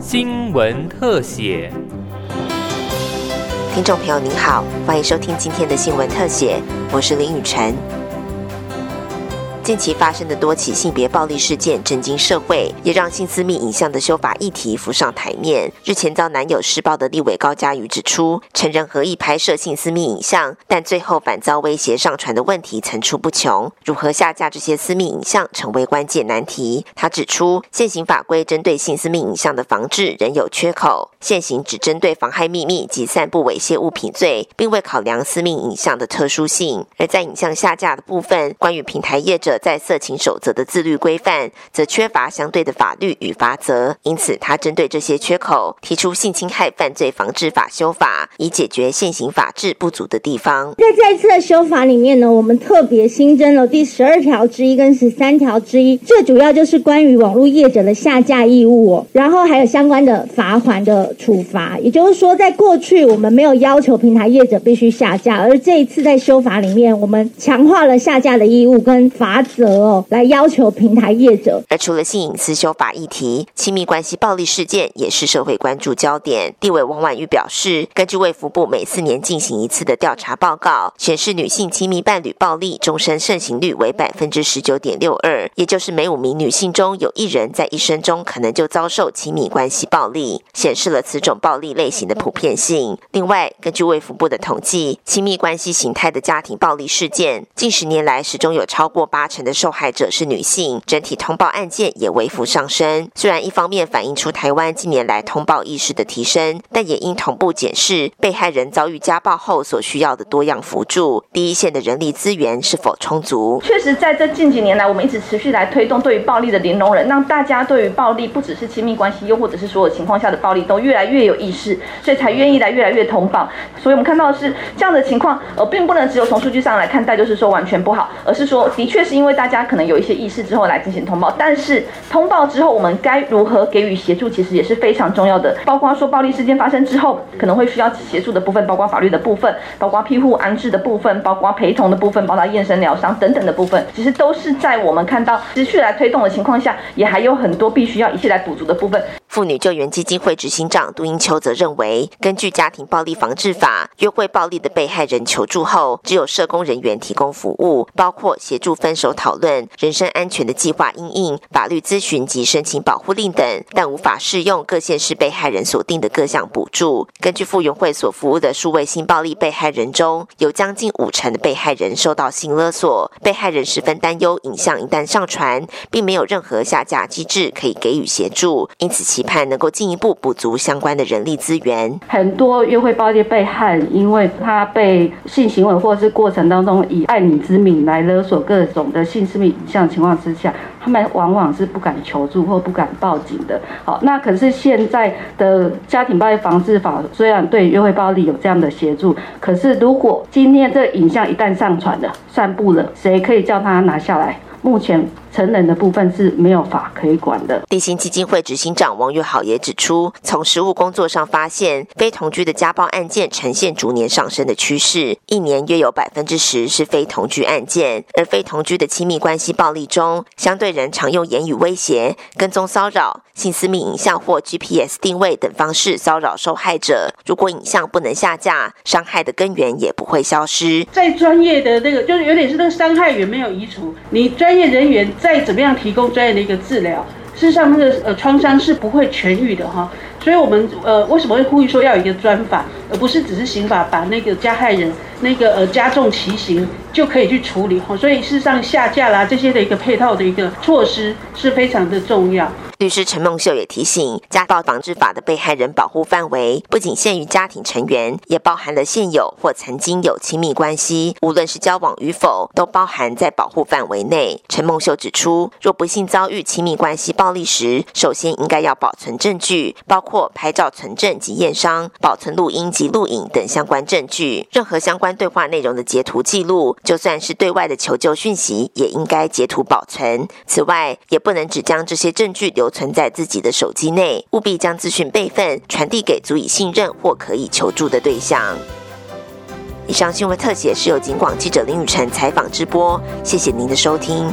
新闻特写。听众朋友您好，欢迎收听今天的新闻特写，我是林雨晨。近期发生的多起性别暴力事件震惊社会，也让性私密影像的修法议题浮上台面。日前遭男友施暴的立委高嘉瑜指出，成人合意拍摄性私密影像，但最后反遭威胁上传的问题层出不穷。如何下架这些私密影像，成为关键难题。他指出，现行法规针对性私密影像的防治仍有缺口，现行只针对妨害秘密及散布猥亵物品罪，并未考量私密影像的特殊性。而在影像下架的部分，关于平台业者。在色情守则的自律规范，则缺乏相对的法律与法则，因此他针对这些缺口，提出性侵害犯罪防治法修法，以解决现行法制不足的地方。在这一次的修法里面呢，我们特别新增了第十二条之一跟十三条之一，这主要就是关于网络业者的下架义务，然后还有相关的罚款的处罚。也就是说，在过去我们没有要求平台业者必须下架，而这一次在修法里面，我们强化了下架的义务跟罚。则哦，来要求平台业者。而除了性隐私修法议题，亲密关系暴力事件也是社会关注焦点。地委王婉玉表示，根据卫福部每四年进行一次的调查报告，显示女性亲密伴侣暴力终身盛行率为百分之十九点六二，也就是每五名女性中有一人在一生中可能就遭受亲密关系暴力，显示了此种暴力类型的普遍性。另外，根据卫福部的统计，亲密关系形态的家庭暴力事件，近十年来始终有超过八成。的受害者是女性，整体通报案件也微幅上升。虽然一方面反映出台湾近年来通报意识的提升，但也应同步检视被害人遭遇家暴后所需要的多样辅助，第一线的人力资源是否充足。确实，在这近几年来，我们一直持续来推动对于暴力的零容忍，让大家对于暴力不只是亲密关系，又或者是所有情况下的暴力都越来越有意识，所以才愿意来越来越通报。所以我们看到的是这样的情况，呃，并不能只有从数据上来看待，就是说完全不好，而是说的确是因。因为大家可能有一些意识之后来进行通报，但是通报之后我们该如何给予协助，其实也是非常重要的。包括说暴力事件发生之后，可能会需要协助的部分，包括法律的部分，包括庇护安置的部分，包括陪同的部分，包括验身疗伤等等的部分，其实都是在我们看到持续来推动的情况下，也还有很多必须要一切来补足的部分。妇女救援基金会执行长杜英秋则认为，根据家庭暴力防治法，约会暴力的被害人求助后，只有社工人员提供服务，包括协助分手讨论、人身安全的计划应应、法律咨询及申请保护令等，但无法适用各县市被害人所定的各项补助。根据傅园会所服务的数位性暴力被害人中，有将近五成的被害人受到性勒索，被害人十分担忧影像一旦上传，并没有任何下架机制可以给予协助，因此其。盼能够进一步补足相关的人力资源。很多约会暴力被害，因为他被性行为或是过程当中以爱你之名来勒索各种的性私密影像情况之下，他们往往是不敢求助或不敢报警的。好，那可是现在的家庭暴力防治法虽然对约会暴力有这样的协助，可是如果今天这影像一旦上传了、散布了，谁可以叫他拿下来？目前。成人的部分是没有法可以管的。地心基金会执行长王月好也指出，从实务工作上发现，非同居的家暴案件呈现逐年上升的趋势，一年约有百分之十是非同居案件。而非同居的亲密关系暴力中，相对人常用言语威胁、跟踪骚扰、性私密影像或 GPS 定位等方式骚扰受害者。如果影像不能下架，伤害的根源也不会消失。在专业的那个，就是有点是那个伤害源没有移除，你专业人员。再怎么样提供专业的一个治疗，事实上那个呃创伤是不会痊愈的哈，所以我们呃为什么会呼吁说要有一个专法，而不是只是刑法把那个加害人那个呃加重其刑就可以去处理哈，所以事实上下架啦这些的一个配套的一个措施是非常的重要。律师陈梦秀也提醒，家暴防治法的被害人保护范围不仅限于家庭成员，也包含了现有或曾经有亲密关系，无论是交往与否，都包含在保护范围内。陈梦秀指出，若不幸遭遇亲密关系暴力时，首先应该要保存证据，包括拍照存证及验伤，保存录音及录影等相关证据。任何相关对话内容的截图记录，就算是对外的求救讯息，也应该截图保存。此外，也不能只将这些证据留。存在自己的手机内，务必将资讯备份，传递给足以信任或可以求助的对象。以上新闻特写是由警广记者林雨辰采访直播，谢谢您的收听。